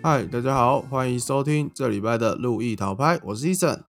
嗨，大家好，欢迎收听这礼拜的路易淘拍，我是 Eason。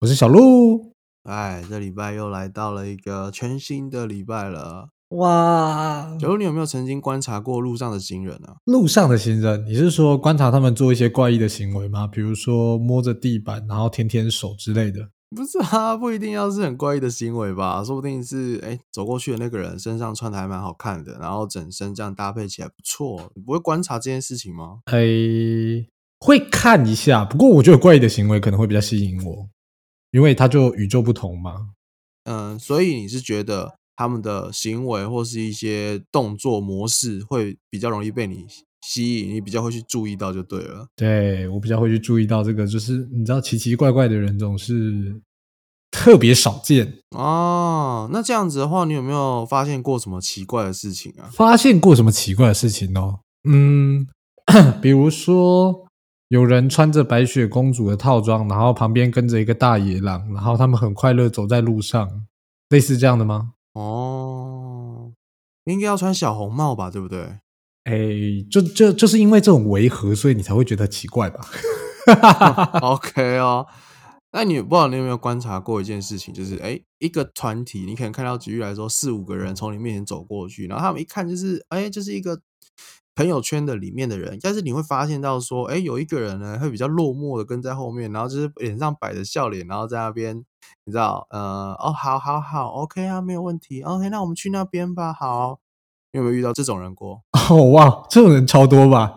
我是小鹿。哎，这礼拜又来到了一个全新的礼拜了。哇，小鹿，你有没有曾经观察过路上的行人啊？路上的行人，你是说观察他们做一些怪异的行为吗？比如说摸着地板，然后舔舔手之类的？不是啊，不一定要是很怪异的行为吧，说不定是哎走过去的那个人身上穿的还蛮好看的，然后整身这样搭配起来不错。你不会观察这件事情吗？哎，会看一下，不过我觉得怪异的行为可能会比较吸引我，因为它就与众不同嘛。嗯，所以你是觉得他们的行为或是一些动作模式会比较容易被你吸引，你比较会去注意到就对了。对我比较会去注意到这个，就是你知道奇奇怪怪的人总是特别少见。哦，那这样子的话，你有没有发现过什么奇怪的事情啊？发现过什么奇怪的事情哦？嗯，比如说有人穿着白雪公主的套装，然后旁边跟着一个大野狼，然后他们很快乐走在路上，类似这样的吗？哦，应该要穿小红帽吧，对不对？哎，就就就是因为这种违和，所以你才会觉得奇怪吧？OK 哦，那你不知道你有没有观察过一件事情，就是哎，一个团体，你可能看到举例来说，四五个人从你面前走过去，然后他们一看就是哎，就是一个朋友圈的里面的人，但是你会发现到说，哎，有一个人呢会比较落寞的跟在后面，然后就是脸上摆着笑脸，然后在那边，你知道，呃，哦，好好好，OK 啊，没有问题，OK，那我们去那边吧，好。你有没有遇到这种人过？哦哇，这种人超多吧？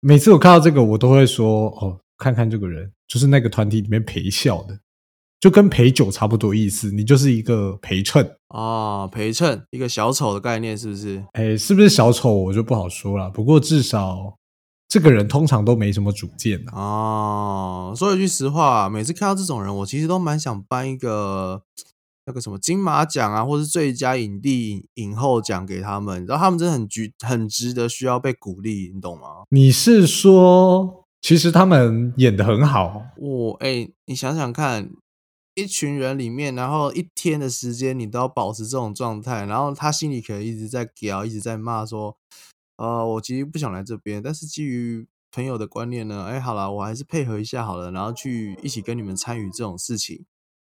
每次我看到这个，我都会说哦，看看这个人，就是那个团体里面陪笑的，就跟陪酒差不多意思，你就是一个陪衬哦，陪衬一个小丑的概念是不是？哎，是不是小丑我就不好说了，不过至少这个人通常都没什么主见的哦。说一句实话，每次看到这种人，我其实都蛮想颁一个。那个什么金马奖啊，或是最佳影帝、影后奖给他们，然后他们真的很值、很值得需要被鼓励，你懂吗？你是说，其实他们演的很好？我哎，你想想看，一群人里面，然后一天的时间，你都要保持这种状态，然后他心里可能一直在屌，一直在骂说：“呃，我其实不想来这边，但是基于朋友的观念呢，哎，好了，我还是配合一下好了，然后去一起跟你们参与这种事情。”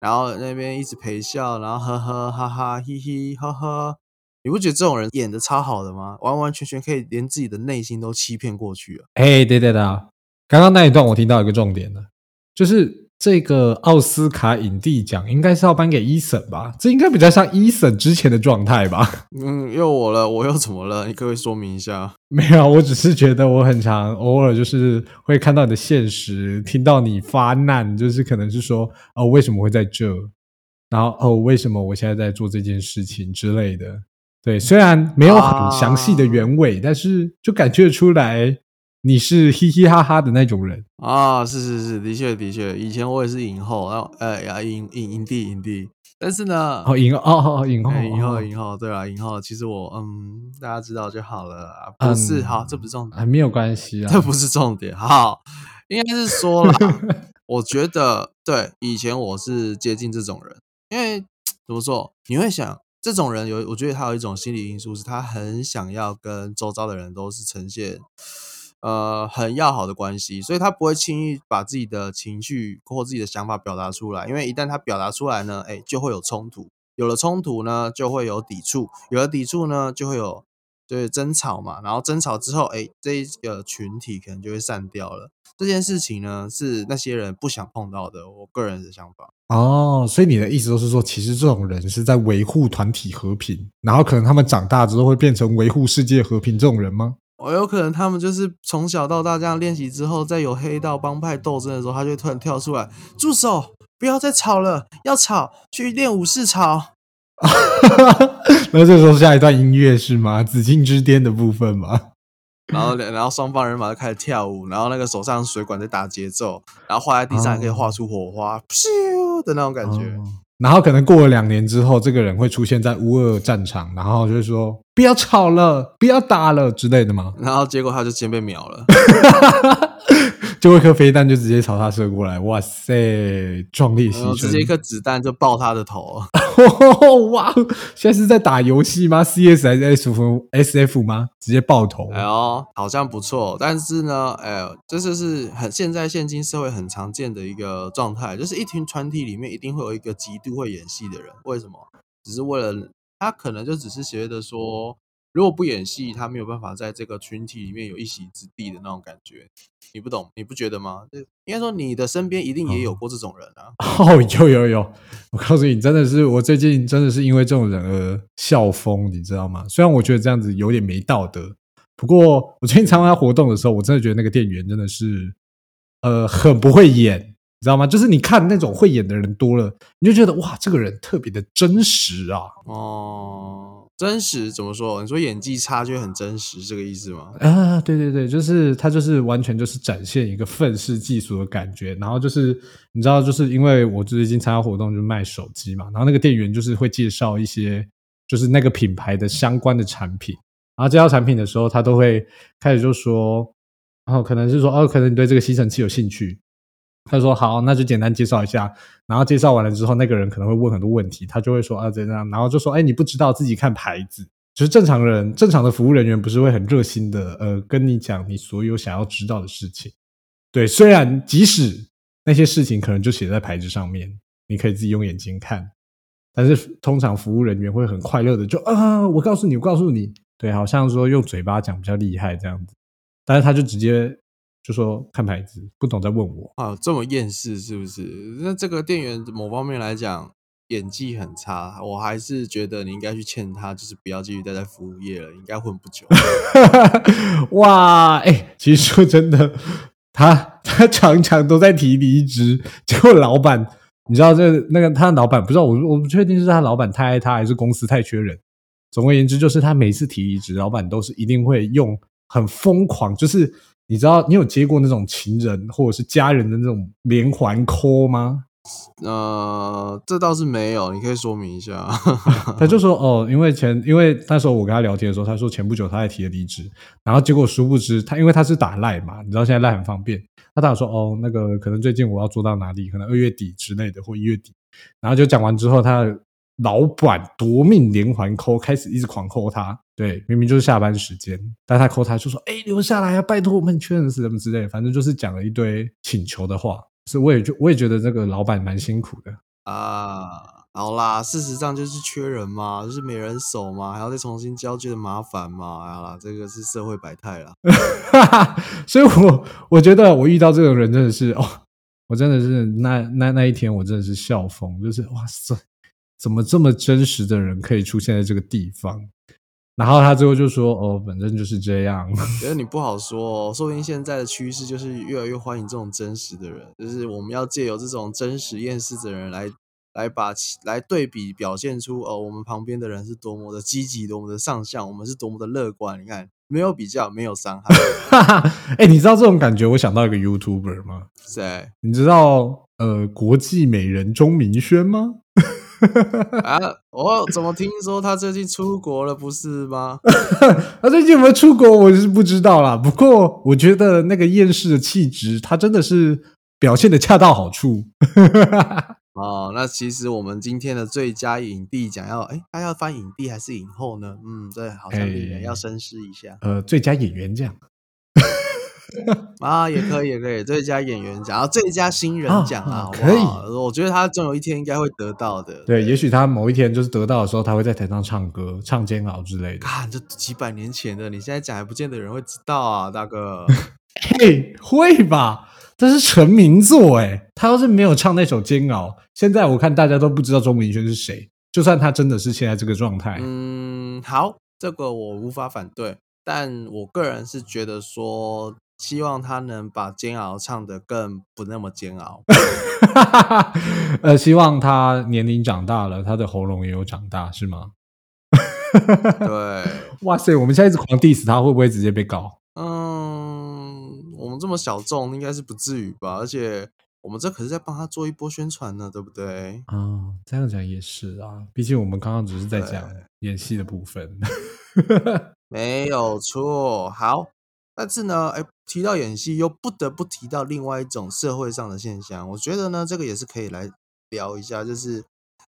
然后那边一直陪笑，然后呵呵哈哈嘻嘻呵呵，你不觉得这种人演的超好的吗？完完全全可以连自己的内心都欺骗过去了。哎，对对的，刚刚那一段我听到一个重点了，就是这个奥斯卡影帝奖应该是要颁给伊森吧？这应该比较像伊森之前的状态吧？嗯，又我了，我又怎么了？你可不可以说明一下？没有，我只是觉得我很常偶尔就是会看到你的现实，听到你发难，就是可能是说哦，为什么会在这？然后哦，为什么我现在在做这件事情之类的？对，虽然没有很详细的原委，但是就感觉出来你是嘻嘻哈哈的那种人啊！是是是，的确的确，以前我也是影后，然后呃呀影影影帝影帝，但是呢，哦影哦哦影后影后影后，对啊影后，其实我嗯，大家知道就好了，不是好，这不是重点，还没有关系啊，这不是重点，好，应该是说了，我觉得对，以前我是接近这种人。因为怎么说，你会想这种人有，我觉得他有一种心理因素，是他很想要跟周遭的人都是呈现呃很要好的关系，所以他不会轻易把自己的情绪或自己的想法表达出来。因为一旦他表达出来呢，哎，就会有冲突，有了冲突呢，就会有抵触，有了抵触呢，就会有就是争吵嘛。然后争吵之后，哎，这个群体可能就会散掉了。这件事情呢，是那些人不想碰到的。我个人的想法哦，所以你的意思都是说，其实这种人是在维护团体和平，然后可能他们长大之后会变成维护世界和平这种人吗？我有可能他们就是从小到大这样练习之后，在有黑道帮派斗争的时候，他就突然跳出来，住手，不要再吵了，要吵去练武士吵。那这时候下一段音乐是吗？紫禁之巅的部分吗？然后，然后双方人马就开始跳舞，然后那个手上水管在打节奏，然后画在地上也可以画出火花，咻的那种感觉。然后可能过了两年之后，这个人会出现在乌俄战场，然后就是说不要吵了，不要打了之类的吗？然后结果他就先被秒了。就一颗飞弹就直接朝他射过来，哇塞，壮烈牺牲！直接一颗子弹就爆他的头。哇，现在是在打游戏吗？CS 还是 S F S F 吗？直接爆头！哎呦，好像不错。但是呢，哎，这就是很现在现今社会很常见的一个状态，就是一群团体里面一定会有一个极度会演戏的人。为什么？只是为了他可能就只是觉得说。如果不演戏，他没有办法在这个群体里面有一席之地的那种感觉，你不懂，你不觉得吗？应该说你的身边一定也有过这种人啊。哦，有有有，我告诉你，真的是我最近真的是因为这种人而笑疯，你知道吗？虽然我觉得这样子有点没道德，不过我最近参加活动的时候，我真的觉得那个店员真的是呃很不会演，你知道吗？就是你看那种会演的人多了，你就觉得哇，这个人特别的真实啊。哦。真实怎么说？你说演技差就很真实，这个意思吗？啊，对对对，就是他就是完全就是展现一个愤世嫉俗的感觉。然后就是你知道，就是因为我最近参加活动，就卖手机嘛，然后那个店员就是会介绍一些就是那个品牌的相关的产品。然后介绍产品的时候，他都会开始就说，然后可能是说哦，可能你对这个吸尘器有兴趣。他说好，那就简单介绍一下。然后介绍完了之后，那个人可能会问很多问题，他就会说啊怎样，然后就说哎你不知道自己看牌子，就是正常人正常的服务人员不是会很热心的呃跟你讲你所有想要知道的事情。对，虽然即使那些事情可能就写在牌子上面，你可以自己用眼睛看，但是通常服务人员会很快乐的就啊我告诉你我告诉你，对，好像说用嘴巴讲比较厉害这样子，但是他就直接。就说看牌子，不懂再问我啊，这么厌世是不是？那这个店员某方面来讲演技很差，我还是觉得你应该去劝他，就是不要继续待在服务业了，应该混不久。哇，哎，其实说真的，他他常常都在提离职，结果老板，你知道这那个他的老板不知道我我不确定是他老板太爱他，还是公司太缺人。总而言之，就是他每次提离职，老板都是一定会用很疯狂，就是。你知道你有接过那种情人或者是家人的那种连环 call 吗？呃，这倒是没有，你可以说明一下。他就说哦，因为前因为那时候我跟他聊天的时候，他说前不久他在提了离职，然后结果殊不知他因为他是打赖嘛，你知道现在赖很方便，他打说哦那个可能最近我要做到哪里，可能二月底之类的或一月底，然后就讲完之后他。老板夺命连环扣，开始一直狂扣他。对，明明就是下班时间，但他扣他就说：“哎，留下来啊，拜托我们确认是什么之类。”反正就是讲了一堆请求的话。是，我也就我也觉得这个老板蛮辛苦的啊。好啦，事实上就是缺人嘛，就是没人手嘛，还要再重新交接的麻烦嘛。好啦，这个是社会百态啦。所以我我觉得我遇到这种人真的是哦，我真的是那那那一天我真的是笑疯，就是哇塞。怎么这么真实的人可以出现在这个地方？然后他最后就说：“哦，反正就是这样。”觉得你不好说，说不定现在的趋势就是越来越欢迎这种真实的人，就是我们要借由这种真实厌世的人来来把来对比，表现出哦，我们旁边的人是多么的积极，多么的上相，我们是多么的乐观。你看，没有比较，没有伤害。哎，你知道这种感觉？我想到一个 YouTuber 吗？谁？你知道呃，国际美人钟明轩吗？啊！我怎么听说他最近出国了，不是吗？他最近有没有出国，我是不知道啦。不过我觉得那个厌世的气质，他真的是表现的恰到好处。哦，那其实我们今天的最佳影帝奖要，哎，他要翻影帝还是影后呢？嗯，对，好像演员要深思一下。呃，最佳演员奖。啊，也可以，也可以，最佳演员奖，然后最佳新人奖啊，可以。我觉得他总有一天应该会得到的。对，也许他某一天就是得到的时候，他会在台上唱歌，唱煎熬之类的。啊，这几百年前的，你现在讲还不见得有人会知道啊，大哥。嘿，会吧？这是成名作哎，他要是没有唱那首煎熬，现在我看大家都不知道钟明轩是谁。就算他真的是现在这个状态，嗯，好，这个我无法反对，但我个人是觉得说。希望他能把煎熬唱得更不那么煎熬。呃，希望他年龄长大了，他的喉咙也有长大，是吗？对，哇塞，我们现在一直狂 diss 他，会不会直接被告？嗯，我们这么小众，应该是不至于吧？而且我们这可是在帮他做一波宣传呢，对不对？啊，这样讲也是啊，毕竟我们刚刚只是在讲演戏的部分，没有错。好。但是呢，哎，提到演戏，又不得不提到另外一种社会上的现象。我觉得呢，这个也是可以来聊一下，就是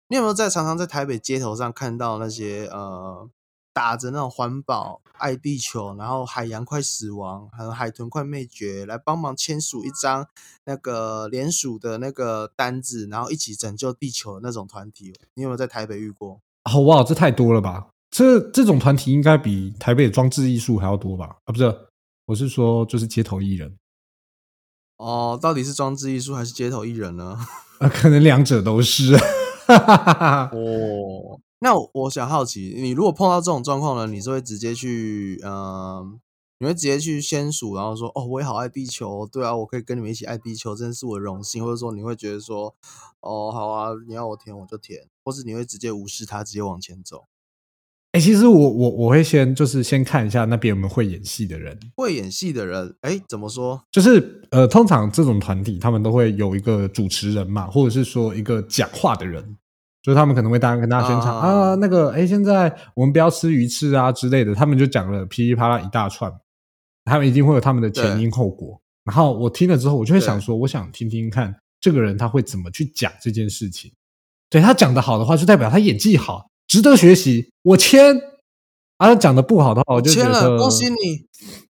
你有没有在常常在台北街头上看到那些呃打着那种环保、爱地球，然后海洋快死亡，还有海豚快灭绝，来帮忙签署一张那个联署的那个单子，然后一起拯救地球的那种团体？你有没有在台北遇过？哦哇，这太多了吧！这这种团体应该比台北的装置艺术还要多吧？啊，不是。我是说，就是街头艺人哦，到底是装置艺术还是街头艺人呢？啊，可能两者都是。哦，那我想好奇，你如果碰到这种状况呢，你是会直接去，嗯，你会直接去先数，然后说，哦，我也好爱地球，对啊，我可以跟你们一起爱地球，真的是我的荣幸，或者说你会觉得说，哦，好啊，你要我填我就填，或是你会直接无视他，直接往前走。哎，其实我我我会先就是先看一下那边有没有会演戏的人，会演戏的人，哎，怎么说？就是呃，通常这种团体他们都会有一个主持人嘛，或者是说一个讲话的人，就是他们可能会当然跟大家宣传啊，那个哎，现在我们不要吃鱼翅啊之类的，他们就讲了噼里啪啦一大串，他们一定会有他们的前因后果。然后我听了之后，我就会想说，我想听听看这个人他会怎么去讲这件事情。对他讲的好的话，就代表他演技好。值得学习，我签。啊，讲的不好的话，我就签了。恭喜你。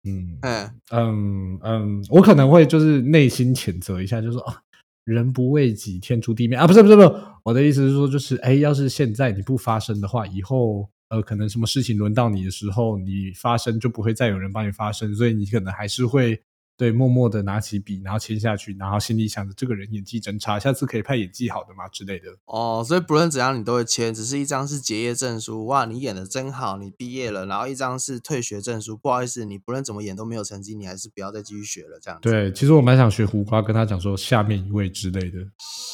嗯，哎，嗯嗯，我可能会就是内心谴责一下，就说啊，人不为己，天诛地灭啊！不是不是不是，我的意思是说，就是哎，要是现在你不发声的话，以后呃，可能什么事情轮到你的时候，你发声就不会再有人帮你发声，所以你可能还是会。对，默默的拿起笔，然后签下去，然后心里想着这个人演技真差，下次可以派演技好的吗之类的。哦，所以不论怎样，你都会签，只是一张是结业证书，哇，你演的真好，你毕业了，然后一张是退学证书，不好意思，你不论怎么演都没有成绩，你还是不要再继续学了，这样。对，其实我蛮想学胡瓜，跟他讲说下面一位之类的。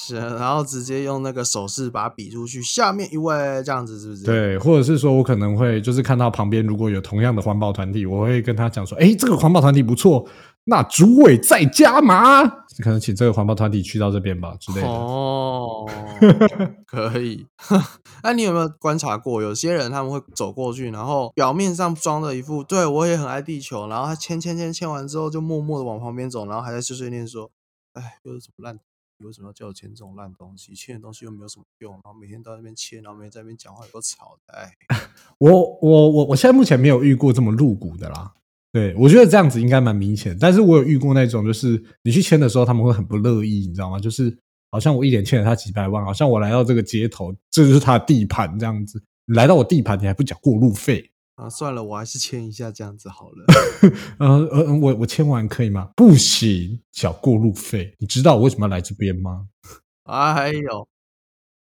是，然后直接用那个手势把比出去，下面一位这样子是不是？对，或者是说我可能会就是看到旁边如果有同样的环保团体，我会跟他讲说，哎，这个环保团体不错。那主委在加码，可能请这个环保团体去到这边吧之类的。哦，可以。那你有没有观察过，有些人他们会走过去，然后表面上装的一副对我也很爱地球，然后他签签签签完之后，就默默的往旁边走，然后还在碎碎念说：“哎，又是什么烂？你为什么要叫我签这种烂东西？签的东西又没有什么用，然后每天到那边签，然后每天在那边讲话，有个吵的。”哎，我我我我现在目前没有遇过这么露骨的啦。对，我觉得这样子应该蛮明显，但是我有遇过那种，就是你去签的时候，他们会很不乐意，你知道吗？就是好像我一点欠了他几百万，好像我来到这个街头，这就是他的地盘这样子。你来到我地盘，你还不缴过路费啊？算了，我还是签一下这样子好了。呃呃，我我签完可以吗？不行，缴过路费。你知道我为什么要来这边吗？哎呦，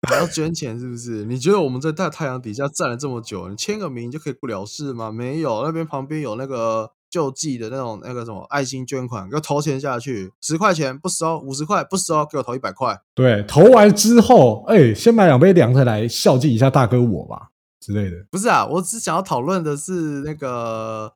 还要捐钱是不是？你觉得我们在大太阳底下站了这么久，你签个名就可以不了事吗？没有，那边旁边有那个。救济的那种那个什么爱心捐款，给我投钱下去，十块钱不收，五十块不收，给我投一百块。对，投完之后，哎，先买两杯凉的来孝敬一下大哥我吧之类的。不是啊，我只想要讨论的是那个，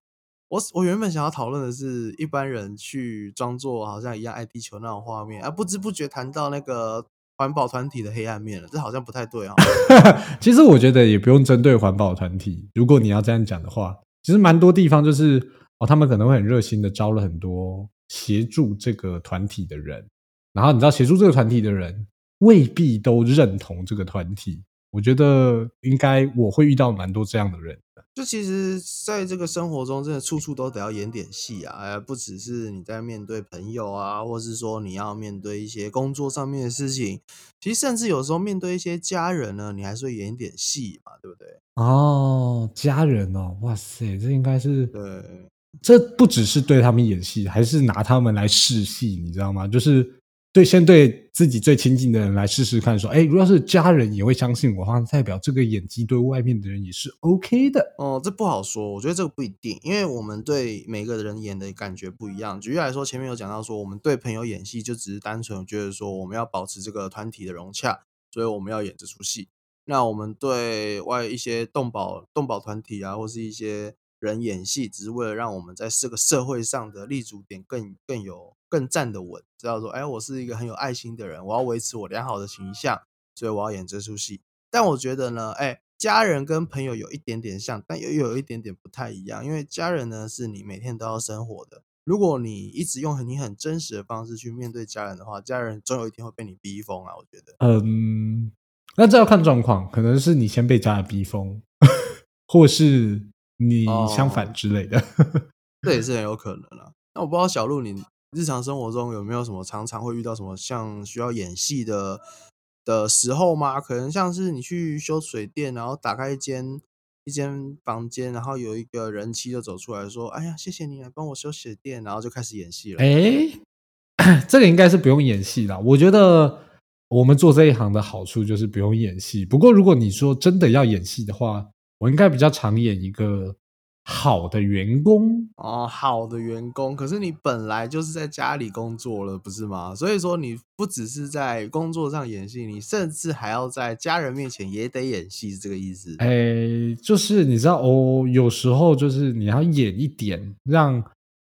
我我原本想要讨论的是一般人去装作好像一样爱地球那种画面，而不知不觉谈到那个环保团体的黑暗面了，这好像不太对啊。其实我觉得也不用针对环保团体，如果你要这样讲的话，其实蛮多地方就是。哦，他们可能会很热心的招了很多协助这个团体的人，然后你知道协助这个团体的人未必都认同这个团体。我觉得应该我会遇到蛮多这样的人。就其实，在这个生活中，真的处处都得要演点戏啊！哎，不只是你在面对朋友啊，或是说你要面对一些工作上面的事情，其实甚至有时候面对一些家人呢，你还是会演点戏嘛，对不对？哦，家人哦，哇塞，这应该是对。这不只是对他们演戏，还是拿他们来试戏，你知道吗？就是对先对自己最亲近的人来试试看，说，哎，如果是家人也会相信我，话代表这个演技对外面的人也是 OK 的。哦，这不好说，我觉得这个不一定，因为我们对每个人演的感觉不一样。举例来说，前面有讲到说，我们对朋友演戏就只是单纯觉得说，我们要保持这个团体的融洽，所以我们要演这出戏。那我们对外一些动保动保团体啊，或是一些。人演戏只是为了让我们在这个社会上的立足点更更有更站得稳，知道说，哎，我是一个很有爱心的人，我要维持我良好的形象，所以我要演这出戏。但我觉得呢，哎，家人跟朋友有一点点像，但又有一点点不太一样。因为家人呢，是你每天都要生活的。如果你一直用很你很真实的方式去面对家人的话，家人总有一天会被你逼疯啊！我觉得，嗯，那这要看状况，可能是你先被家人逼疯，或是你相反之类的，这也是很有可能啊。那我不知道小鹿，你日常生活中有没有什么常常会遇到什么像需要演戏的的时候吗？可能像是你去修水电，然后打开一间。一间房间，然后有一个人妻就走出来说：“哎呀，谢谢你来帮我修水电。”然后就开始演戏了。哎，这个应该是不用演戏的。我觉得我们做这一行的好处就是不用演戏。不过如果你说真的要演戏的话，我应该比较常演一个。好的员工哦，好的员工。可是你本来就是在家里工作了，不是吗？所以说你不只是在工作上演戏，你甚至还要在家人面前也得演戏，是这个意思？哎，就是你知道哦，有时候就是你要演一点，让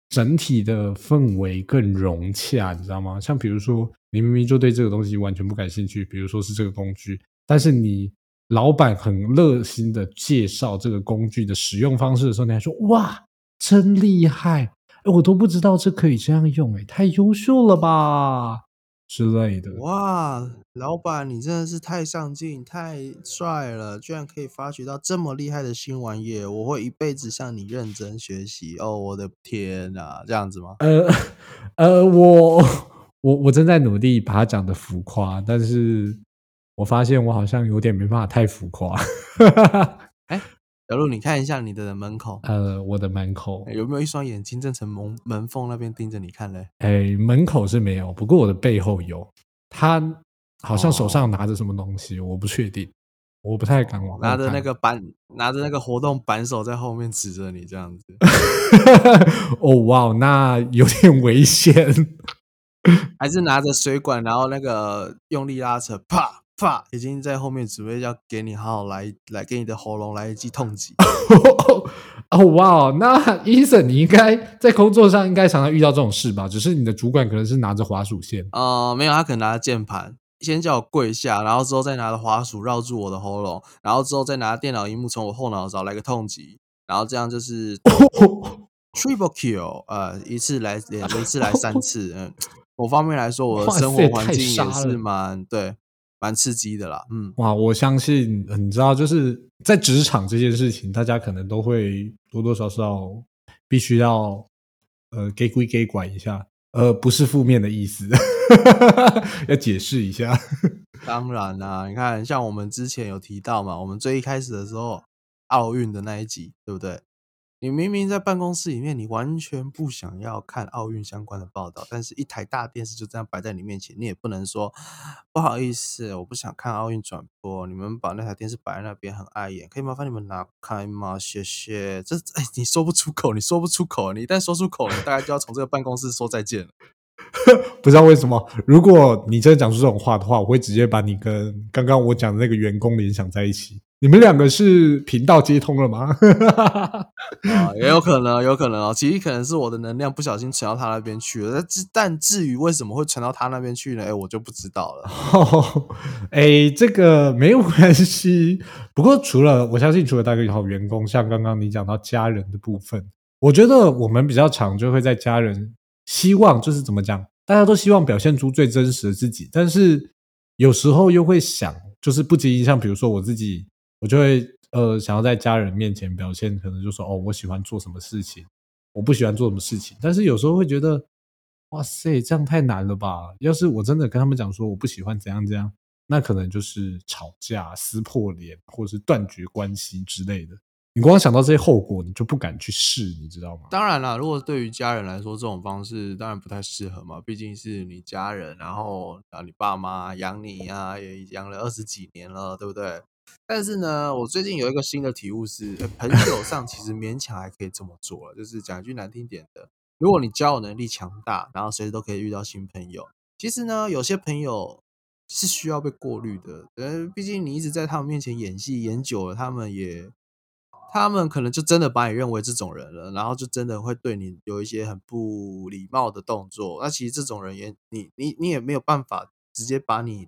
整体的氛围更融洽，你知道吗？像比如说，你明明就对这个东西完全不感兴趣，比如说是这个工具，但是你。老板很热心的介绍这个工具的使用方式的时候，你还说哇，真厉害！哎，我都不知道这可以这样用，哎，太优秀了吧之类的。哇，老板你真的是太上进、太帅了，居然可以发掘到这么厉害的新玩意！我会一辈子向你认真学习哦！我的天哪，这样子吗？呃 呃，我我我正在努力把它讲的浮夸，但是。我发现我好像有点没办法太浮夸。哎，小鹿，你看一下你的门口。呃，我的门口有没有一双眼睛正从门门缝那边盯着你看嘞？哎，门口是没有，不过我的背后有。他好像手上拿着什么东西，我不确定，我不太敢往。拿着那个板，拿着那个活动扳手在后面指着你这样子。哦，哇，那有点危险。还是拿着水管，然后那个用力拉扯，啪！发已经在后面准备要给你好好来来给你的喉咙来一记痛击。哦哇，那 医生你应该在工作上应该常常遇到这种事吧？只是你的主管可能是拿着滑鼠线。呃，没有，他可能拿着键盘，先叫我跪下，然后之后再拿着滑鼠绕住我的喉咙，然后之后再拿电脑荧幕从我后脑勺来个痛击，然后这样就是 triple kill，呃，一次来两，一次来三次。嗯，某方面来说，我的生活环境也是蛮对。蛮刺激的啦，嗯，哇，我相信你知道，就是在职场这件事情，大家可能都会多多少少必须要呃给规给管一下，呃，不是负面的意思，要解释一下。当然啦，你看，像我们之前有提到嘛，我们最一开始的时候，奥运的那一集，对不对？你明明在办公室里面，你完全不想要看奥运相关的报道，但是一台大电视就这样摆在你面前，你也不能说不好意思，我不想看奥运转播。你们把那台电视摆在那边很碍眼，可以麻烦你们拿开吗？谢谢。这哎，你说不出口，你说不出口，你一旦说出口，你大概就要从这个办公室说再见了。不知道为什么，如果你真的讲出这种话的话，我会直接把你跟刚刚我讲的那个员工联想在一起。你们两个是频道接通了吗？啊，也有可能，有可能哦。其实可能是我的能量不小心传到他那边去了。但至但至于为什么会传到他那边去呢？哎，我就不知道了。哎，这个没有关系。不过除了我相信，除了带个好员工，像刚刚你讲到家人的部分，我觉得我们比较常就会在家人希望就是怎么讲，大家都希望表现出最真实的自己，但是有时候又会想，就是不经意，像比如说我自己。我就会呃想要在家人面前表现，可能就说哦，我喜欢做什么事情，我不喜欢做什么事情。但是有时候会觉得，哇塞，这样太难了吧？要是我真的跟他们讲说我不喜欢怎样怎样，那可能就是吵架、撕破脸，或者是断绝关系之类的。你光想到这些后果，你就不敢去试，你知道吗？当然了，如果对于家人来说，这种方式当然不太适合嘛，毕竟是你家人，然后啊，你爸妈养你啊，也养了二十几年了，对不对？但是呢，我最近有一个新的体悟是，朋友上其实勉强还可以这么做。就是讲一句难听点的，如果你交友能力强大，然后随时都可以遇到新朋友，其实呢，有些朋友是需要被过滤的。呃，毕竟你一直在他们面前演戏演久了，他们也，他们可能就真的把你认为这种人了，然后就真的会对你有一些很不礼貌的动作。那其实这种人也，你你你也没有办法直接把你。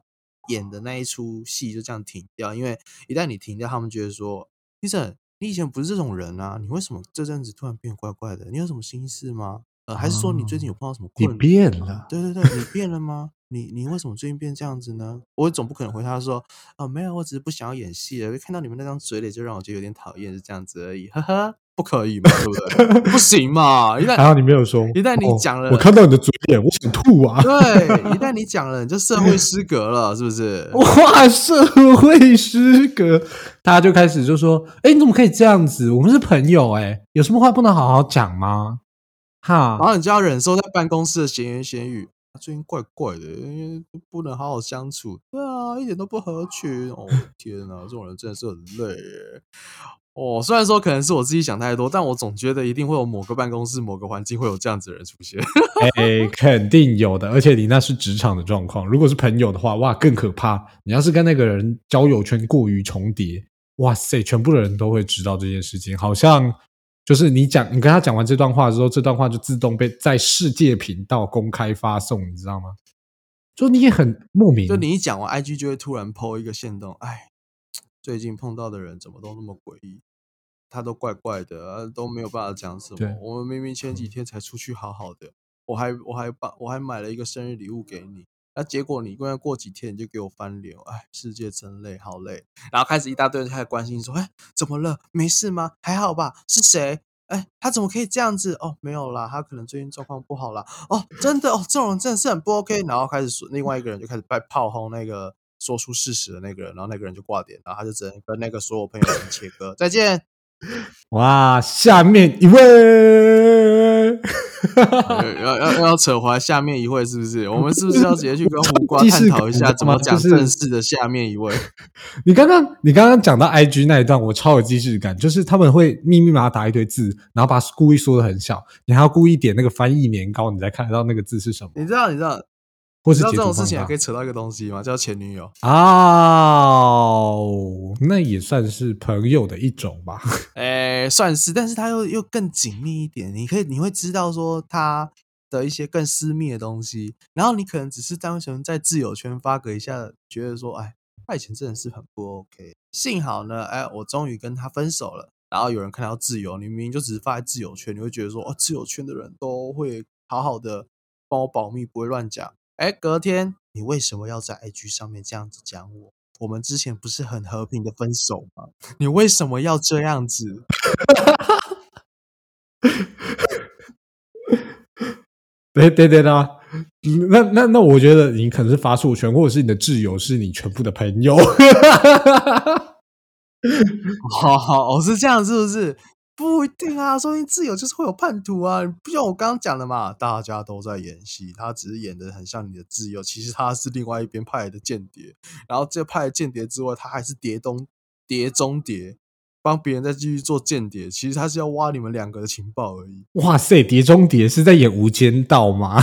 演的那一出戏就这样停掉，因为一旦你停掉，他们觉得说，医生，你以前不是这种人啊，你为什么这阵子突然变怪怪的？你有什么心事吗？呃，还是说你最近有碰到什么你困？变了，对对对，你变了吗？你你为什么最近变这样子呢？我总不可能回他说，哦，没有，我只是不想要演戏了，看到你们那张嘴脸就让我觉得有点讨厌，是这样子而已，呵呵，不可以嘛，对不对？不行嘛，一旦还好你没有说。一旦你哦讲了我看到你的嘴脸，我想吐啊！对，一旦你讲了，你就社会失格了，是不是？哇，社会失格，大家就开始就说：“哎，你怎么可以这样子？我们是朋友，哎，有什么话不能好好讲吗？”哈然，后你就要忍受在办公室的闲言闲语，最近怪怪的，因为不能好好相处。对啊，一点都不合群。哦，天哪，这种人真的是很累耶。哦，虽然说可能是我自己想太多，但我总觉得一定会有某个办公室、某个环境会有这样子的人出现。哎，肯定有的，而且你那是职场的状况。如果是朋友的话，哇，更可怕。你要是跟那个人交友圈过于重叠，哇塞，全部的人都会知道这件事情。好像就是你讲，你跟他讲完这段话之后，这段话就自动被在世界频道公开发送，你知道吗？就你也很莫名，就你一讲完，IG 就会突然 PO 一个线动，哎，最近碰到的人怎么都那么诡异，他都怪怪的，啊都没有办法讲什么。我们明明前几天才出去好好的，我还我还把我还买了一个生日礼物给你，那结果你因为过几天你就给我翻脸，哎，世界真累，好累。然后开始一大堆人开始关心说，哎，怎么了？没事吗？还好吧？是谁？哎，他怎么可以这样子？哦，没有啦，他可能最近状况不好啦。哦，真的哦，这种人真的是很不 OK。然后开始说，另外一个人就开始在炮轰那个说出事实的那个人，然后那个人就挂点，然后他就只能跟那个所有朋友先切割，再见。哇，下面一位，要要要扯回来下面一位是不是？我们是不是要直接去跟胡瓜 探讨一下怎么 讲正式的下面一位？你刚刚你刚刚讲到 IG 那一段，我超有既视感，就是他们会密密麻麻打一堆字，然后把故意缩的很小，你还要故意点那个翻译年糕，你才看得到那个字是什么，你知道你知道或是你知道这种事情还可以扯到一个东西吗？叫前女友。哦，那也算是朋友的一种吧。诶，算是，但是他又又更紧密一点，你可以你会知道说他的一些更私密的东西，然后你可能只是单纯在自由圈发个一下，觉得说，哎，他以前真的是很不 OK。幸好呢，哎，我终于跟他分手了。然后有人看到自由，你明明就只是发在自由圈，你会觉得说，哦，自由圈的人都会好好的帮我保密，不会乱讲。哎，隔天你为什么要在 IG 上面这样子讲我？我们之前不是很和平的分手吗？你为什么要这样子？对对对啦，那那那，我觉得你可能是发错圈，或者是你的挚友是你全部的朋友。好 好，哦，是这样，是不是？不一定啊，说明自由就是会有叛徒啊，不像我刚刚讲的嘛，大家都在演戏，他只是演的很像你的自由，其实他是另外一边派来的间谍，然后这派的间谍之外，他还是谍东谍中谍，帮别人再继续做间谍，其实他是要挖你们两个的情报而已。哇塞，碟中谍是在演《无间道》吗？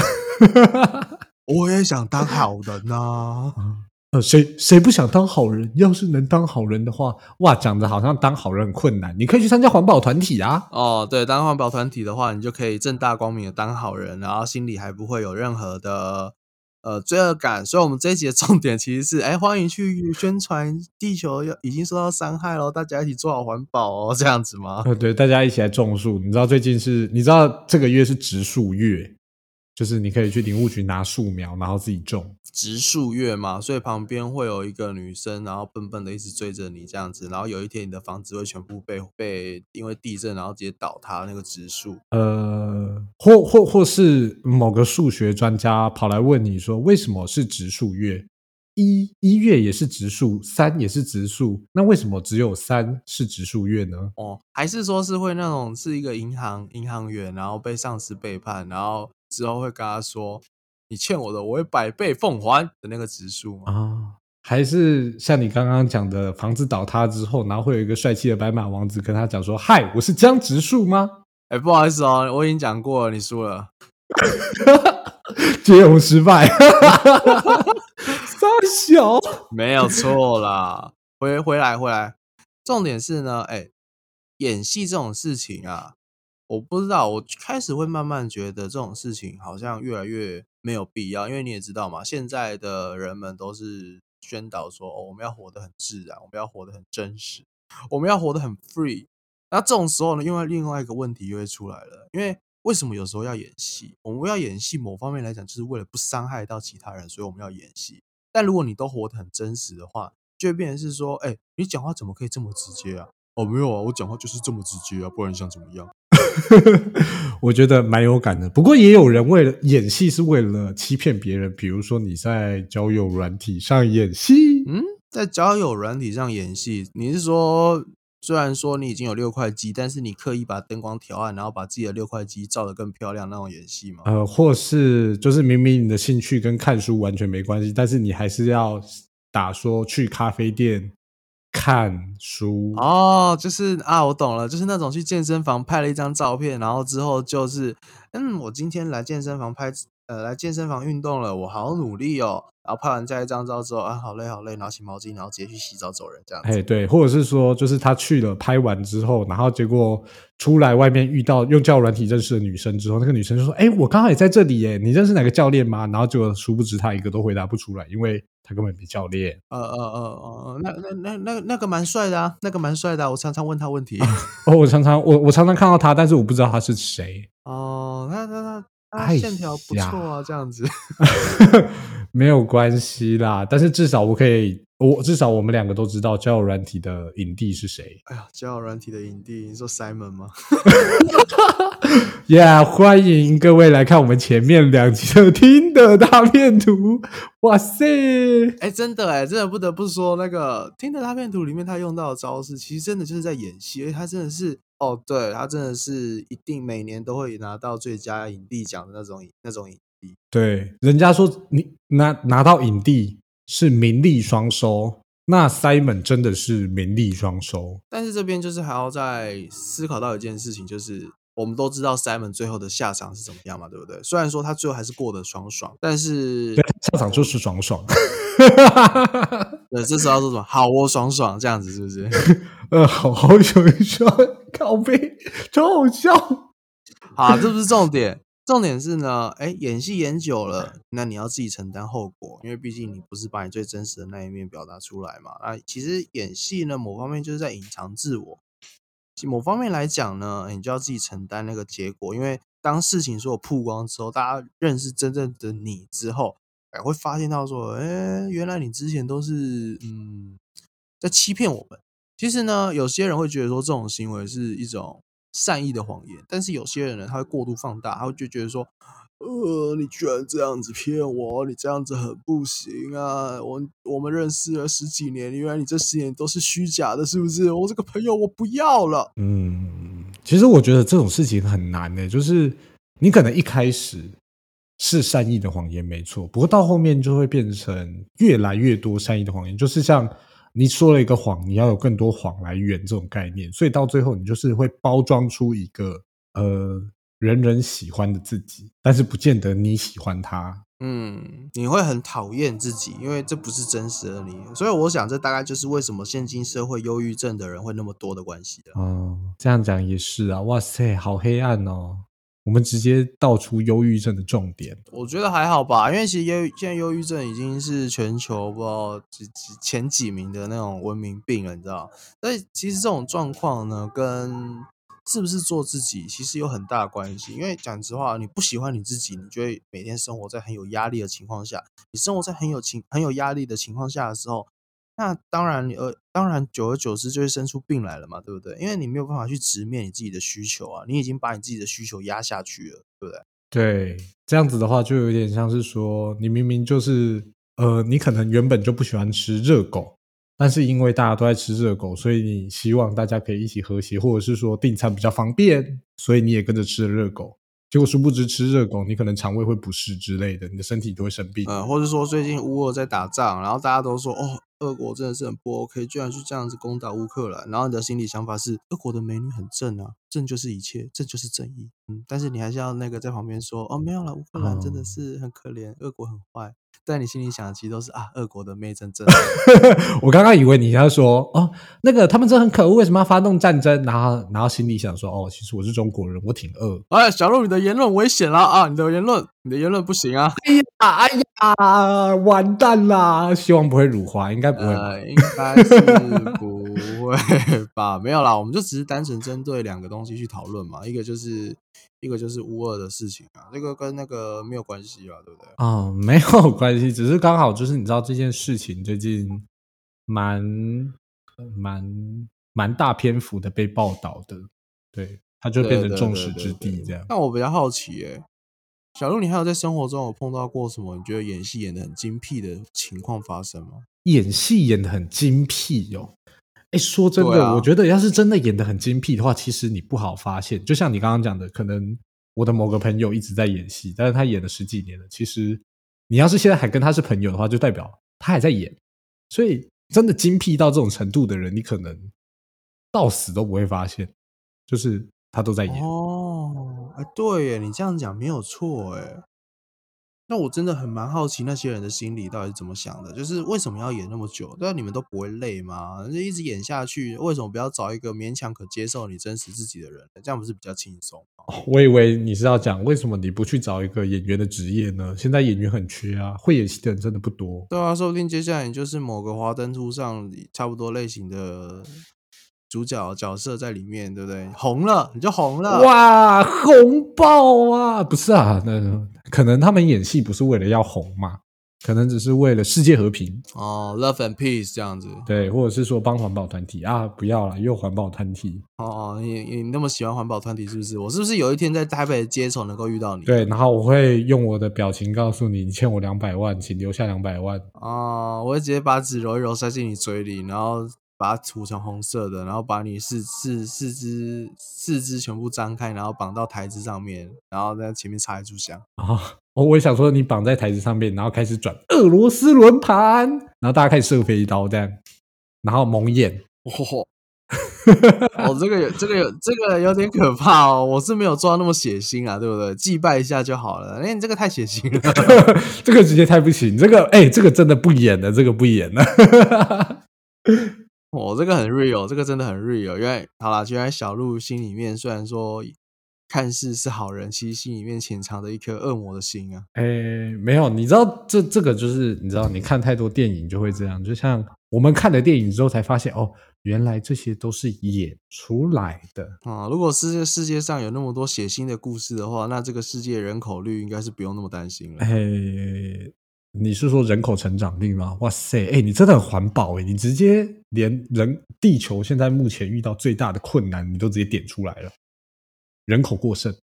我也想当好人呐、呃，谁谁不想当好人？要是能当好人的话，哇，讲的好像当好人很困难。你可以去参加环保团体啊。哦，对，当环保团体的话，你就可以正大光明的当好人，然后心里还不会有任何的呃罪恶感。所以，我们这一集的重点其实是，哎，欢迎去宣传地球要已经受到伤害了，大家一起做好环保哦，这样子吗？呃，对，大家一起来种树。你知道最近是，你知道这个月是植树月，就是你可以去林务局拿树苗，然后自己种。植树月嘛，所以旁边会有一个女生，然后笨笨的一直追着你这样子，然后有一天你的房子会全部被被因为地震然后直接倒塌那个植树。呃，或或或是某个数学专家跑来问你说，为什么是植树月？一一月也是植树，三也是植树，那为什么只有三是植树月呢？哦，还是说是会那种是一个银行银行员，然后被上司背叛，然后之后会跟他说：“你欠我的，我会百倍奉还”的那个指数吗？啊，还是像你刚刚讲的，房子倒塌之后，然后会有一个帅气的白马王子跟他讲说：“嗨，我是江直树吗哎、不好意思哦，我已经讲过了，你输了。”接龙失败，傻小。没有错啦，回回来回来，重点是呢，哎、演戏这种事情啊，我不知道，我开始会慢慢觉得这种事情好像越来越没有必要，因为你也知道嘛，现在的人们都是宣导说，哦，我们要活得很自然，我们要活得很真实，我们要活得很 free。那这种时候呢，因为另外一个问题又会出来了，因为为什么有时候要演戏？我们要演戏，某方面来讲，就是为了不伤害到其他人，所以我们要演戏。但如果你都活得很真实的话，就会变成是说，哎，你讲话怎么可以这么直接啊？哦，没有啊，我讲话就是这么直接啊，不然你想怎么样？我觉得蛮有感的。不过也有人为了演戏是为了欺骗别人，比如说你在交友软体上演戏。嗯，在交友软体上演戏，你是说？虽然说你已经有六块肌，但是你刻意把灯光调暗，然后把自己的六块肌照得更漂亮，那种演戏吗？呃，或是就是明明你的兴趣跟看书完全没关系，但是你还是要打说去咖啡店看书哦，就是啊，我懂了，就是那种去健身房拍了一张照片，然后之后就是嗯，我今天来健身房拍。呃，来健身房运动了，我好努力哦。然后拍完这一张照之后，啊，好累好累，拿起毛巾，然后直接去洗澡走人这样。哎，对，或者是说，就是他去了拍完之后，然后结果出来外面遇到用教软体认识的女生之后，那个女生就说：“哎，我刚好也在这里耶，你认识哪个教练吗？”然后就殊不知他一个都回答不出来，因为他根本没教练。呃呃呃呃，那那那那那个蛮帅的啊，那个蛮帅的，我常常问他问题。哦，我常常我我常常看到他，但是我不知道他是谁。哦，那那那。线条不错啊，这样子 没有关系啦。但是至少我可以，我至少我们两个都知道交友软体的影帝是谁。哎呀，交友软体的影帝，你说 Simon 吗 Yeah，欢迎各位来看我们前面两集的听的大片图。哇塞，哎，真的哎，真的不得不说，那个听的大片图里面他用到的招式，其实真的就是在演戏，而且他真的是。哦，对他真的是一定每年都会拿到最佳影帝奖的那种那种影帝。对，人家说你拿拿到影帝是名利双收，那 Simon 真的是名利双收。但是这边就是还要再思考到一件事情，就是我们都知道 Simon 最后的下场是怎么样嘛，对不对？虽然说他最后还是过得爽爽，但是下场就是爽爽。对，这时候说什么好我爽爽这样子是不是？呃，好好有一双，靠背，超好笑。好，这不是重点，重点是呢，哎，演戏演久了，那你要自己承担后果，因为毕竟你不是把你最真实的那一面表达出来嘛。啊，其实演戏呢，某方面就是在隐藏自我，某方面来讲呢，你就要自己承担那个结果，因为当事情所有曝光之后，大家认识真正的你之后，哎，会发现到说，哎，原来你之前都是嗯，在欺骗我们。其实呢，有些人会觉得说这种行为是一种善意的谎言，但是有些人呢，他会过度放大，他会就觉得说，呃，你居然这样子骗我，你这样子很不行啊！我我们认识了十几年，原来你这十年都是虚假的，是不是？我这个朋友我不要了。嗯，其实我觉得这种事情很难的，就是你可能一开始是善意的谎言，没错，不过到后面就会变成越来越多善意的谎言，就是像。你说了一个谎，你要有更多谎来圆这种概念，所以到最后你就是会包装出一个呃人人喜欢的自己，但是不见得你喜欢他。嗯，你会很讨厌自己，因为这不是真实的你。所以我想，这大概就是为什么现今社会忧郁症的人会那么多的关系了。哦，这样讲也是啊。哇塞，好黑暗哦。我们直接道出忧郁症的重点，我觉得还好吧，因为其实忧现在忧郁症已经是全球不知道几几前几名的那种文明病了，你知道？所以其实这种状况呢，跟是不是做自己其实有很大关系。因为讲实话，你不喜欢你自己，你就会每天生活在很有压力的情况下。你生活在很有情很有压力的情况下的时候。那当然，呃，当然，久而久之就会生出病来了嘛，对不对？因为你没有办法去直面你自己的需求啊，你已经把你自己的需求压下去了，对不对？对，这样子的话，就有点像是说，你明明就是，呃，你可能原本就不喜欢吃热狗，但是因为大家都在吃热狗，所以你希望大家可以一起和谐，或者是说订餐比较方便，所以你也跟着吃了热狗。结果殊不知吃热狗，你可能肠胃会不适之类的，你的身体都会生病。呃，或者说最近乌俄在打仗，然后大家都说哦，俄国真的是很不 OK，居然去这样子攻打乌克兰，然后你的心理想法是俄国的美女很正啊，正就是一切，正就是正义。嗯，但是你还是要那个在旁边说，哦，没有了，乌克兰真的哦是很可怜，俄国很坏。但你心里想的其实都是啊，俄国的妹真真。我刚刚以为你要说哦，那个他们真的很可恶，为什么要发动战争？然后然后心里想说哦，其实我是中国人，我挺饿。哎，小鹿，你的言论危险了啊！你的言论，你的言论不行啊！哎呀，哎呀，完蛋啦！希望不会辱华，应该不会应该是不会 吧？没有啦，我们就只是单纯针对两个东西去讨论嘛。一个就是一个就是乌二的事情啊，这个跟那个没有关系吧，对不对？哦，没有关系，只是刚好就是你知道这件事情最近蛮蛮蛮大篇幅的被报道的，对，它就变成众矢之的这样。那我比较好奇、欸，小鹿，你还有在生活中有碰到过什么你觉得演戏演的很精辟的情况发生吗？演戏演的很精辟哦。哎，说真的，啊我觉得要是真的演的很精辟的话，其实你不好发现。就像你刚刚讲的，可能我的某个朋友一直在演戏，但是他演了十几年了。其实你要是现在还跟他是朋友的话，就代表他还在演。所以真的精辟到这种程度的人，你可能到死都不会发现，就是他都在演。哦，哎，对耶，你这样讲没有错，哎。那我真的很蛮好奇那些人的心理到底是怎么想的，就是为什么要演那么久？对啊，你们都不会累吗？就一直演下去，为什么不要找一个勉强可接受你真实自己的人？这样不是比较轻松吗？我以为你是要讲为什么你不去找一个演员的职业呢？现在演员很缺啊，会演戏的人真的不多。对啊，说不定接下来你就是某个华灯初上差不多类型的主角角色在里面，对不对？红了你就红了，哇，红爆啊！不是啊，那可能他们演戏不是为了要红嘛，可能只是为了世界和平，哦，Love and Peace 这样子。对，或者是说帮环保团体啊，不要了，又环保团体，哦，你你那么喜欢环保团体是不是？我是不是有一天在台北的街头能够遇到你？对，然后我会用我的表情告诉你，你欠我两百万，请留下两百万。哦，我会直接把纸揉一揉塞进你嘴里，然后把它涂成红色的，然后把你四四四肢四肢全部张开，然后绑到台子上面，然后在前面插一炷香。啊，哦，我也想说你绑在台子上面，然后开始转俄罗斯轮盘，然后大家开始射飞刀这样，然后蒙眼。哦，哦，这个有这个有这个有点可怕哦，我是没有做到那么血腥啊，对不对？祭拜一下就好了。哎，你这个太血腥了。这个直接太不行，这个哎、这个真的不演了，这个不演了。哦，这个很 real，这个真的很 real。因为好啦，原来小鹿心里面虽然说看似是好人，其实心里面潜藏着一颗恶魔的心啊。哎、没有，你知道这这个就是你知道，你看太多电影就会这样，就像我们看了电影之后才发现，哦，原来这些都是演出来的。啊、如果世界世界上有那么多血腥的故事的话，那这个世界人口率应该是不用那么担心了。哎、你是说人口成长率吗？哇塞，哎、你真的很环保哎，你直接连人地球现在目前遇到最大的困难，你都直接点出来了，人口过剩。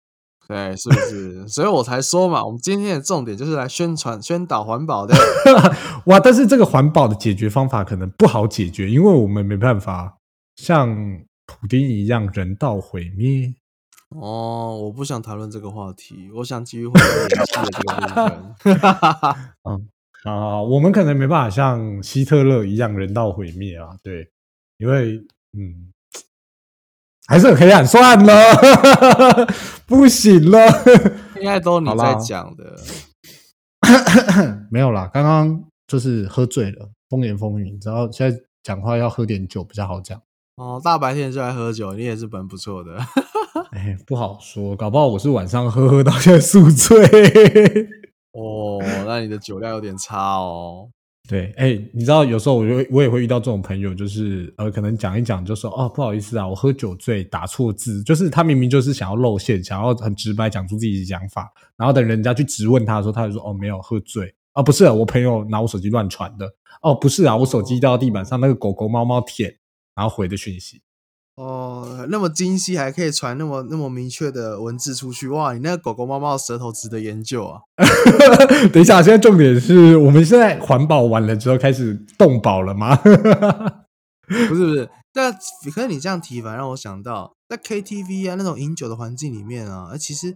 对，是不是？所以我才说嘛，我们今天的重点就是来宣传、宣导环保的。哇，但是这个环保的解决方法可能不好解决，因为我们没办法像普丁一样人道毁灭。哦，我不想谈论这个话题，我想继续回到演戏的这个部分。嗯，啊，我们可能没办法像希特勒一样人道毁灭啊，对，因为嗯，还是很黑暗，算了，不行了，应该都你在讲的。没有啦，刚刚就是喝醉了，风言风语，你知道现在讲话要喝点酒比较好讲，哦，大白天就来喝酒，你也是蛮不错的。哎，不好说，搞不好我是晚上喝喝到现在宿醉。哦，那你的酒量有点差哦。对，哎、你知道有时候我就我也会遇到这种朋友，就是呃，可能讲一讲就说哦，不好意思啊，我喝酒醉打错字，就是他明明就是想要露馅，想要很直白讲出自己的想法，然后等人家去质问他的时候，他就说哦，没有喝醉啊，不是、啊、我朋友拿我手机乱传的，哦，不是啊，我手机掉到地板上，那个狗狗猫猫舔，然后回的讯息，哦，那么精细，还可以传那么那么明确的文字出去，哇！你那个狗狗、猫猫的舌头值得研究啊。等一下，现在重点是我们现在环保完了之后开始动保了吗？不是不是，但可是你这样提，反而让我想到，在 KTV 啊那种饮酒的环境里面啊，而其实，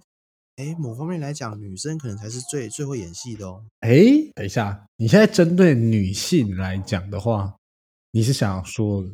哎，某方面来讲，女生可能才是最最会演戏的哦。哎，等一下，你现在针对女性来讲的话，你是想说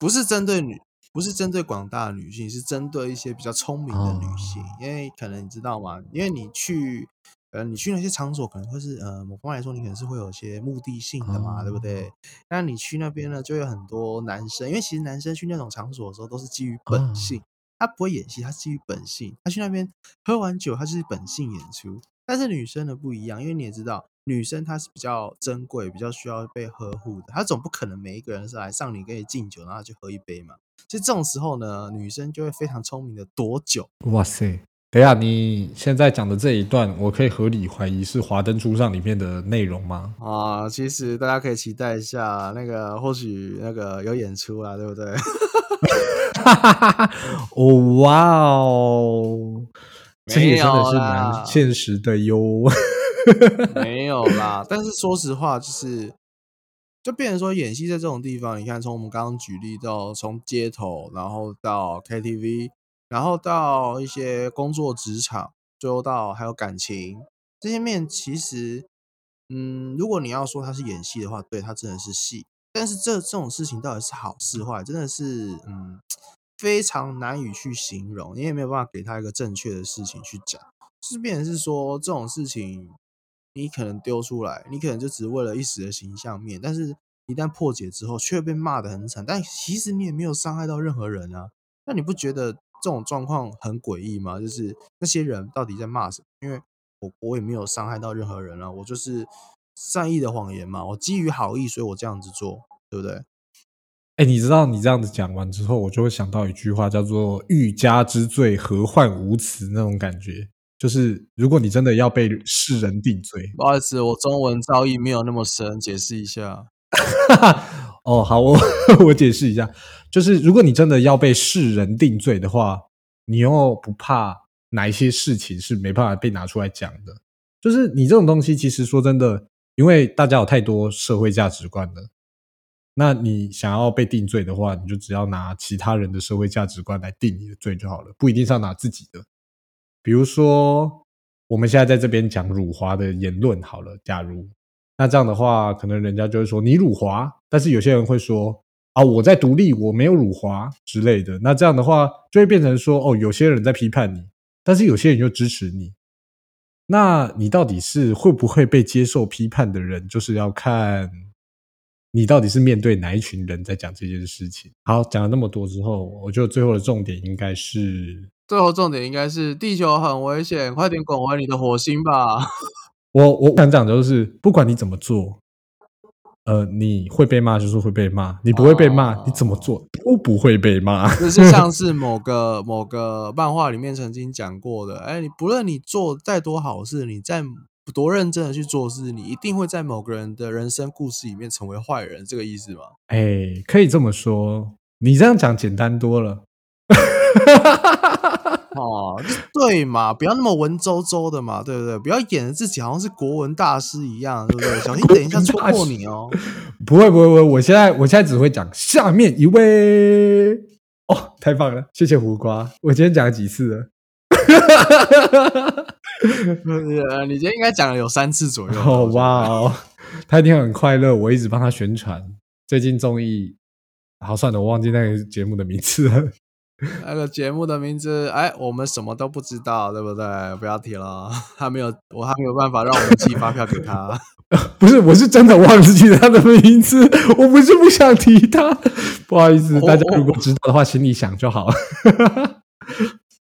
不是针对女，不是针对广大的女性，是针对一些比较聪明的女性，哦因为可能你知道吗？因为你去。呃，你去那些场所可能会是呃，某方面来说，你可能是会有一些目的性的嘛，对不哦对？那你去那边呢，就有很多男生，因为其实男生去那种场所的时候都是基于本哦性，他不会演戏，他是基于本性。他去那边喝完酒，他就是本性演出。但是女生呢不一样，因为你也知道，女生她是比较珍贵、比较需要被呵护的，她总不可能每一个人是来上你跟你敬酒，然后去喝一杯嘛。所以这种时候呢，女生就会非常聪明的躲酒。哇塞！等一下，你现在讲的这一段，我可以合理怀疑是《华灯初上》里面的内容吗？啊，其实大家可以期待一下，那个或许那个有演出啦，对不对？哦哇哦，这也真的是蛮现实的哟。没有啦，但是说实话，就是就变成说演戏在这种地方，你看从我们刚刚举例到从街头，然后到 KTV，然后到一些工作职场，最后到还有感情这些面，其实嗯，如果你要说它是演戏的话，对，它真的是戏。但是这这种事情到底是好是坏，真的是嗯非常难以去形容，你也没有办法给他一个正确的事情去讲。是变成是说这种事情，你可能丢出来，你可能就只为了一时的形象面，但是一旦破解之后，却被骂得很惨。但其实你也没有伤害到任何人啊，那你不觉得这种状况很诡异吗？就是那些人到底在骂什么？因为我我也没有伤害到任何人啊，我就是善意的谎言嘛，我基于好意，所以我这样子做，对不对？哎，你知道你这样子讲完之后，我就会想到一句话，叫做“欲加之罪，何患无辞”那种感觉。就是如果你真的要被世人定罪，不好意思，我中文造诣没有那么深，解释一下。哦，好，我 我解释一下，就是如果你真的要被世人定罪的话，你又不怕哪一些事情是没办法被拿出来讲的？就是你这种东西，其实说真的，因为大家有太多社会价值观了。那你想要被定罪的话，你就只要拿其他人的社会价值观来定你的罪就好了，不一定是要拿自己的。比如说，我们现在在这边讲辱华的言论好了，假如那这样的话，可能人家就会说你辱华，但是有些人会说啊，我在独立，我没有辱华之类的。那这样的话，就会变成说哦，有些人在批判你，但是有些人又支持你。那你到底是会不会被接受批判的人，就是要看你到底是面对哪一群人在讲这件事情。好，讲了那么多之后，我觉得最后的重点应该是最后重点应该是地球很危险，快点滚回你的火星吧！我我想讲就是，不管你怎么做，呃，你会被骂就是会被骂，你不会被骂，哦你怎么做都不会被骂。就是像是某个某个漫画里面曾经讲过的，哎，你不论你做再多好事，你再多认真的去做事，你一定会在某个人的人生故事里面成为坏人，这个意思吗？哎，可以这么说，你这样讲简单多了。哦，对嘛，不要那么文绉绉的嘛，对不对？不要演的自己好像是国文大师一样，对不对？小心等一下戳破你哦。不会不会不会，我现在我现在只会讲下面一位。哦，太棒了，谢谢胡瓜。我今天讲了几次了？呃，你今天应该讲了有三次左右。哦哇哦，他一定很快乐，我一直帮他宣传。最近综艺，好算了，我忘记那个节目的名字了。那个节目的名字，哎，我们什么都不知道，对不对？不要提了，他没有，我还没有办法让我们寄发票给他。不是，我是真的忘记他的名字，我不是不想提他，不好意思，大家如果知道的话，请你想就好。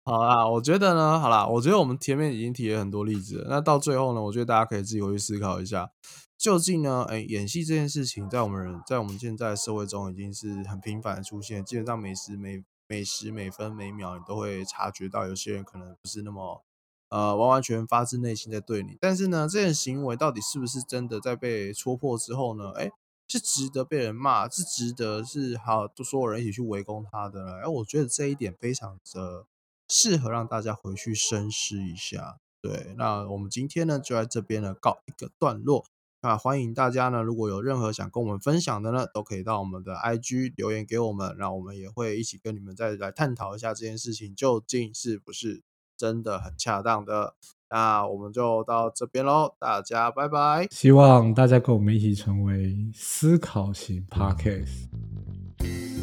好啦，我觉得呢，好啦，我觉得我们前面已经提了很多例子了，那到最后呢，我觉得大家可以自己回去思考一下，究竟呢，哎，演戏这件事情，在我们人，在我们现在社会中已经是很频繁的出现，基本上每时每每时每分每秒，你都会察觉到有些人可能不是那么呃完完全发自内心在对你，但是呢，这件行为到底是不是真的在被戳破之后呢？哎，是值得被人骂，是值得是好，就所有人一起去围攻他的呢？哎，我觉得这一点非常的适合让大家回去深思一下。对，那我们今天呢就在这边呢告一个段落。那欢迎大家呢，如果有任何想跟我们分享的呢，都可以到我们的 IG 留言给我们，那我们也会一起跟你们再来探讨一下这件事情究竟是不是真的很恰当的。那我们就到这边喽，大家拜拜。希望大家跟我们一起成为思考型 Podcast，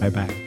拜拜。